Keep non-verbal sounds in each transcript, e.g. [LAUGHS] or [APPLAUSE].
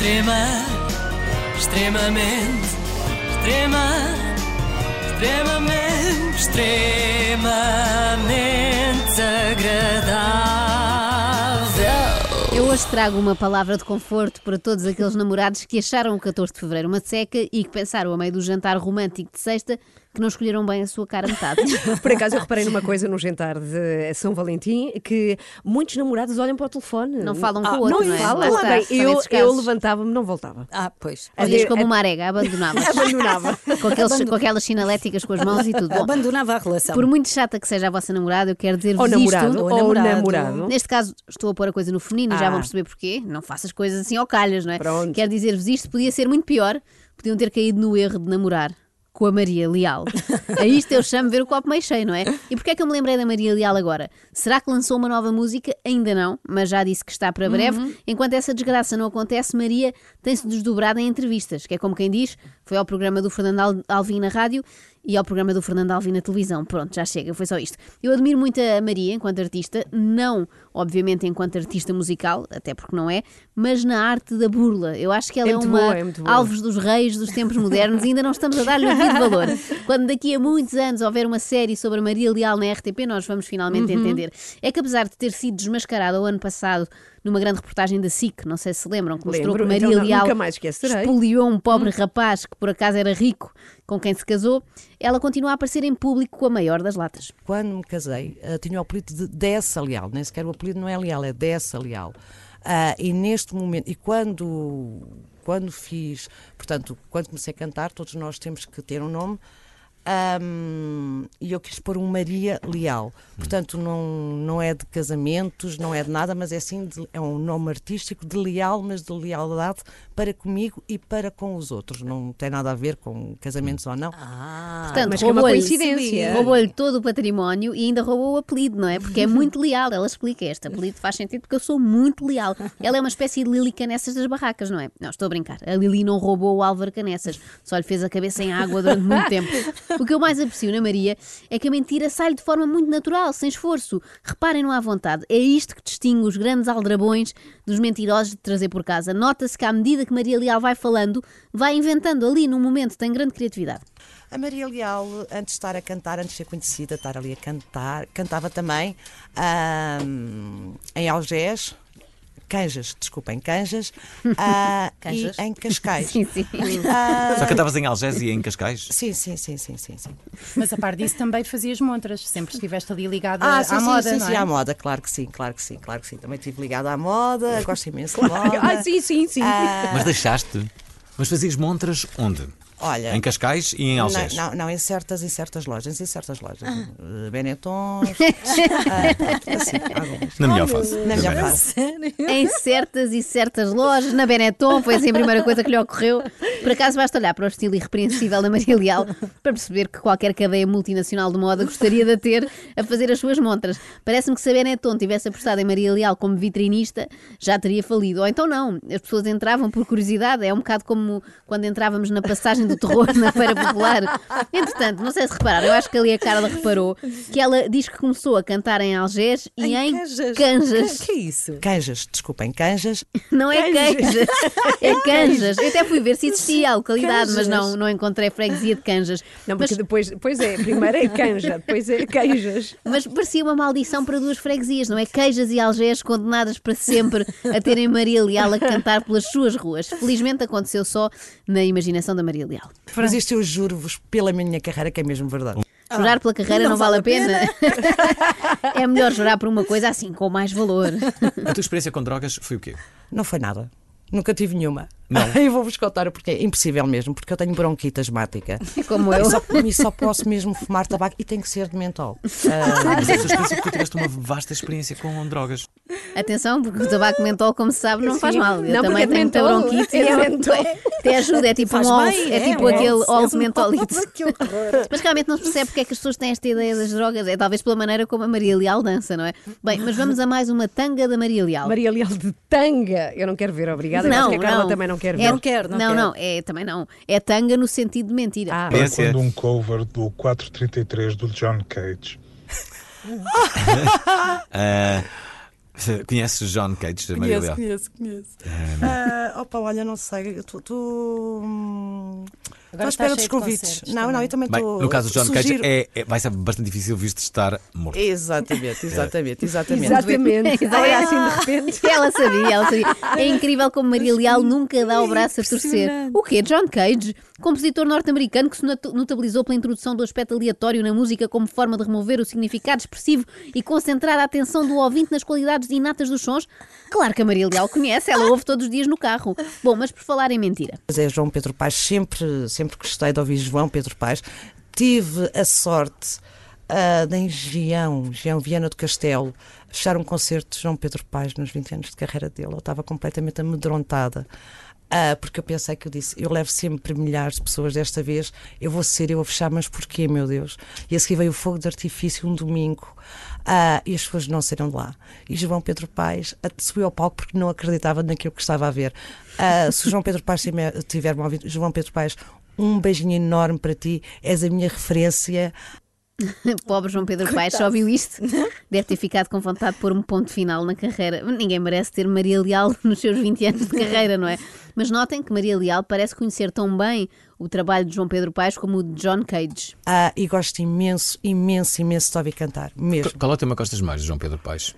Extrema, extremamente, extrema, extremamente, extremamente agradável. Eu hoje trago uma palavra de conforto para todos aqueles namorados que acharam o 14 de fevereiro uma seca e que pensaram, a meio do jantar romântico de sexta, que não escolheram bem a sua cara metade. [LAUGHS] Por acaso eu reparei numa coisa no jantar de São Valentim que muitos namorados olham para o telefone. Não falam Ah, com o outro, não não é? falam. Lá Bem, eu eu levantava-me, não voltava. Ah, pois. Olhas como uma arega, abandonavas. [LAUGHS] Abandonava. com, aqueles, com aquelas sinaléticas com as mãos e tudo. Bom, Abandonava a relação. por muito chata que seja a vossa namorada, eu quero dizer-vos Ou namorado, isto. ou Ou namorado. namorado. Neste caso, estou a pôr a coisa no feminino e já Ah. vão perceber porquê. Não faças coisas assim ao calhas, não é? Pronto. Quero dizer-vos isto, podia ser muito pior. Podiam ter caído no erro de namorar com a Maria Leal. A isto eu chamo ver o copo meio cheio, não é? E porquê é que eu me lembrei da Maria Leal agora? Será que lançou uma nova música? Ainda não, mas já disse que está para breve. Enquanto essa desgraça não acontece, Maria tem-se desdobrado em entrevistas, que é como quem diz, foi ao programa do Fernando Al- Alvim na rádio e ao programa do Fernando Alvim na televisão. Pronto, já chega, foi só isto. Eu admiro muito a Maria enquanto artista, não, obviamente, enquanto artista musical, até porque não é, mas na arte da burla. Eu acho que ela É é, uma boa, é alvos dos reis dos tempos modernos e ainda não estamos a dar-lhe o devido valor. [LAUGHS] Quando daqui a muitos anos houver uma série sobre a Maria Leal na RTP, nós vamos finalmente Uhum. entender. É que apesar de ter sido desmascarada o ano passado numa grande reportagem da SIC, não sei se lembram, que mostrou Lembro, que Maria então Leal espoliou um pobre rapaz que por acaso era rico com quem se casou, ela continua a aparecer em público com a maior das latas. Quando me casei, eh, tinha o apelido de Dessa Leal, nem sequer o apelido não é Leal, é Dessa Leal. Ah, e neste momento, e quando, quando fiz, portanto, quando comecei a cantar, todos nós temos que ter um nome, ahm, e eu quis pôr um Maria Leal. Portanto, não, não é de casamentos, não é de nada, mas é assim, de- é um nome artístico de leal, mas de lealdade para comigo e para com os outros. Não tem nada a ver com casamentos ou não. Ah, Portanto, mas que é uma roubou-lhe- coincidência. Roubou-lhe todo o património e ainda roubou o apelido, não é? Porque é muito leal. Ela explica este apelido faz sentido porque eu sou muito leal. Ela é uma espécie de Lili Canessas das barracas, não é? Não, estou a brincar. A Lili não roubou o Álvaro Canessas, só lhe fez a cabeça em água durante muito tempo. O que eu mais aprecio na Maria é que a mentira sai de forma muito natural, sem esforço. Reparem-no à vontade. É isto que distingue os grandes aldrabões dos mentirosos de trazer por casa. Nota-se que à medida que Maria Leal vai falando, vai inventando ali num momento tem grande criatividade. A Maria Leal, antes de estar a cantar, antes de ser conhecida, estar ali a cantar, cantava também em Algés, Canjas, desculpa, em Canjas, [LAUGHS] ah, Canjas? e em Cascais. Sim, sim. Ah, Só cantavas em Algés e em Cascais? sim, sim, sim, sim, sim, sim. Mas a par disso também fazias montras, sempre estiveste ali ligada Ah, sim, à sim, moda, sim, não sim, é? à moda, claro que sim, claro que sim, claro que sim. Também estive ligada à moda, gosto imenso de moda. Ah, sim, sim, sim. Ah, Mas deixaste? Mas fazias montras onde? Olha, Em Cascais e em Algés? Não, não, não, em certas, em certas lojas, em certas lojas. Uh, Benettons, ah, pronto, [LAUGHS] assim. Na melhor fase. Na melhor fase. em certas e certas lojas, na Benetton, foi assim a primeira coisa que lhe ocorreu. Por acaso basta olhar para o estilo irrepreensível da Maria Leal para perceber que qualquer cadeia multinacional de moda gostaria de a ter a fazer as suas montras. Parece-me que se a Benetton tivesse apostado em Maria Leal como vitrinista, já teria falido. Ou então não, as pessoas entravam por curiosidade, é um bocado como quando entrávamos na passagem do terror na Feira Popular. Entretanto, não sei se repararam, eu acho que ali a Carla reparou que ela diz que começou a cantar em Algés e em, Canjas. Canjas. Que é isso? Canjas, desculpem, Canjas. Não é Canjas, [LAUGHS] é Canjas. Eu até fui ver se existia a localidade, mas não, não encontrei freguesia de Canjas. Não, porque Mas, depois, depois é, primeiro é canja, depois é queijas. mas parecia uma maldição para duas freguesias, não é? Queijas e Algés condenadas para sempre a terem Maria Leal a cantar pelas suas ruas. Felizmente aconteceu só na imaginação da Maria Leal. Mas isto eu juro-vos pela minha carreira que é mesmo verdade. Jurar pela carreira não, não vale a vale a pena. [LAUGHS] é melhor jurar por uma coisa assim, com mais valor. A tua experiência com drogas foi o quê? Não foi nada. Nunca tive nenhuma. Não? [LAUGHS] Eu vou-vos contar o porquê. É impossível mesmo, porque eu tenho bronquite asmática. [LAUGHS] Como eu. E só, e só posso mesmo fumar tabaco e tem que ser de mentol. Ah, Mas essa experiência porque tu tiveste uma vasta experiência com drogas. Atenção, porque o tabaco mentol, como se sabe, não faz Sim. mal. Eu Não, também é tenho muita mentol. bronquite É e é- mentol. Até ajuda, é tipo Faz um bem, olf, é, tipo um aquele olf, olf é horror. Mas realmente não se percebe porque é que as pessoas têm esta ideia das drogas. É talvez pela maneira como a Maria Leal dança, não é? Bem, mas vamos a mais uma tanga da Maria Leal. Maria Leal de tanga. Eu não quero ver, obrigada. Eu não, acho que a Carla não. também não quer ver. É- Não quero, não não, quero. não, é, também não. É tanga no sentido de mentira. Ah, é. quando um cover do 433 do John Cage. [LAUGHS] Ah, [LAUGHS] Conheces John Cage, Maria Conheço, conheço, conheço. Ah, opa, olha, não sei. eu tô- Estou à espera dos convites. Não, não, eu também Bem, estou. no caso do John Cage, sugiro- é, é- vai ser bastante difícil visto estar morto. [LAUGHS] Exatamente, exatamente, exatamente. Exatamente. Olha assim de repente. [LAUGHS] Ela sabia, ela sabia. É incrível como Maria Leal nunca dá o braço a torcer. O quê? John Cage, compositor norte-americano que se not- notabilizou pela introdução do aspecto aleatório na música como forma de remover o significado expressivo e concentrar a atenção do ouvinte nas qualidades inatas dos sons. Claro que a Maria Leal conhece, ela ouve todos os dias no carro. Bom, mas por falar em mentira. Mas é João Pedro Paes, sempre, sempre gostei de ouvir João Pedro Paes. Tive a sorte de em Gião, Gião Viana do Castelo, fechar um concerto de João Pedro Paes nos 20 anos de carreira dele. Eu estava completamente amedrontada. ah, porque eu pensei que eu disse, eu levo sempre milhares de pessoas desta vez, eu vou ser eu a fechar, mas porquê, meu Deus? E a seguir veio o fogo de artifício um domingo ah, e as pessoas não saíram de lá. E João Pedro Paes subiu ao palco porque não acreditava naquilo que estava a ver. Se João Pedro Paes tiver- tiver-me ouvido, João Pedro Paes, um beijinho enorme para ti, és a minha referência. [LAUGHS] Pobre João Pedro Paes, só ouviu isto? [LAUGHS] Deve ter ficado com vontade de pôr um ponto final na carreira. Ninguém merece ter Maria Leal [LAUGHS] nos seus 20 anos de carreira, não é? Mas notem que Maria Leal parece conhecer tão bem o trabalho de João Pedro Paes como o de John Cage. Ah, e gosto imenso, imenso, imenso de ouvir cantar. Mesmo. Qual é o tema que gostas mais de João Pedro Paes?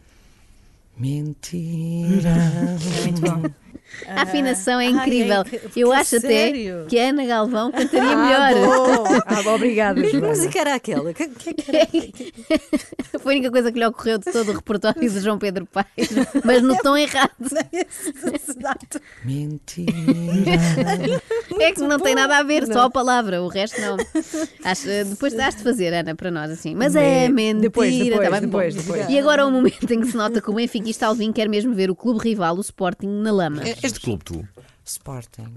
Mentira. É muito bom. A afinação é ai, incrível. é Eu que acho sério? até que a Ana Galvão cantaria Ah, melhor. bom. Ah, bom, obrigada, Que música era aquela? Que, que, que era? [LAUGHS] Foi a única coisa que lhe ocorreu de todo o repertório de João Pedro Paes, mas no tom errado. [LAUGHS] Mentira. É que não tem nada a ver, só a palavra, o resto não. Acho, depois has de fazer, Ana, para nós assim. Mas é Bem, mentira. depois, depois, tá depois, depois. E agora é o momento em que se nota que o benfiquista Alvin quer mesmo ver o clube rival, o Sporting, na lama. É- És de clube tu? Sporting.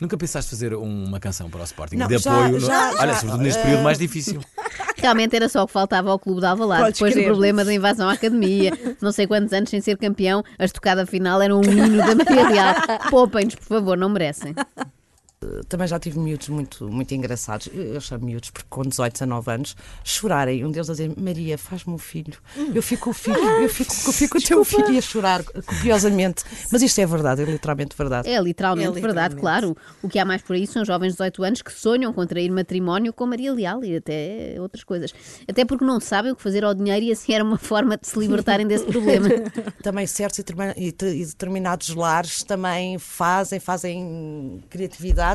Nunca pensaste fazer uma canção para o Sporting Não, de já- apoio? no- já- Olha, já, sobretudo neste período mais difícil. [LAUGHS] Realmente era só o que faltava ao clube de Alvalade. Podes Depois do crer. problema da invasão à academia, não sei quantos anos sem ser campeão, a estocada final era um hino da Maria Real. [LAUGHS] Poupem-nos, por favor, não merecem. Também já tive miúdos muito, muito engraçados. Eu chamo miúdos porque com 18, 19 anos chorarem. Um deles a dizer: Maria, faz-me um filho. Eu fico o filho, eu fico, eu fico o teu filho e a chorar copiosamente. Mas isto é verdade, é literalmente verdade. É literalmente, É verdade, literalmente. claro. O que há mais por aí são jovens de 18 anos que sonham com trair matrimónio com Maria Leal e até outras coisas. Até porque não sabem o que fazer ao dinheiro e assim era uma forma de se libertarem desse problema. [LAUGHS] Também certos e determin- te- determinados lares também fazem, fazem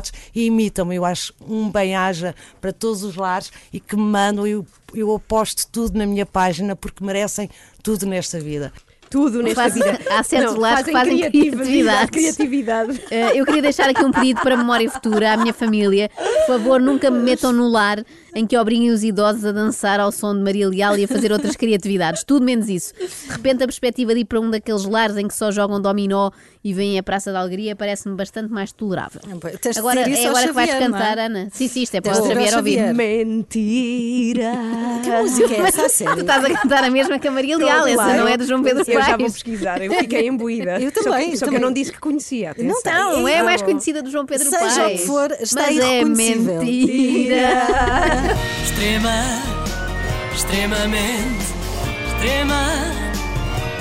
criatividades e imitam. Eu acho um bem-aja para todos os lares e que me mandam. Eu, eu aposto tudo na minha página porque merecem tudo nesta vida. Tudo nesta Faz- vida. [LAUGHS] há certos Não, lares que fazem criatividades. criatividade. [LAUGHS] [LAUGHS] Eh, eu queria deixar aqui um pedido para a memória futura à minha família. Por favor, nunca me metam no lar em que obriguem os idosos a dançar ao som de Maria Leal e a fazer outras criatividades. Tudo menos isso. De repente, a perspectiva de ir para um daqueles lares em que só jogam dominó e vêm a Praça da Alegria parece-me bastante mais tolerável. Tens de Agora é agora que vais Xavier, é? cantar, Ana. Sim, sim, isto é para Tens o Xavier ouvir. Xavier. Mentira. [LAUGHS] Que música é essa, a Tu estás a cantar a mesma que a Maria Leal, essa não é do João Pedro Eu já vou Paes. pesquisar, eu fiquei imbuída. [LAUGHS] Eu Só que- também, Só, que eu não disse que conhecia. Não. Não, é a mais Ah, conhecida do João Pedro Seja o Paes. que for, está Mas é mentira. Extrema, extremamente, extrema,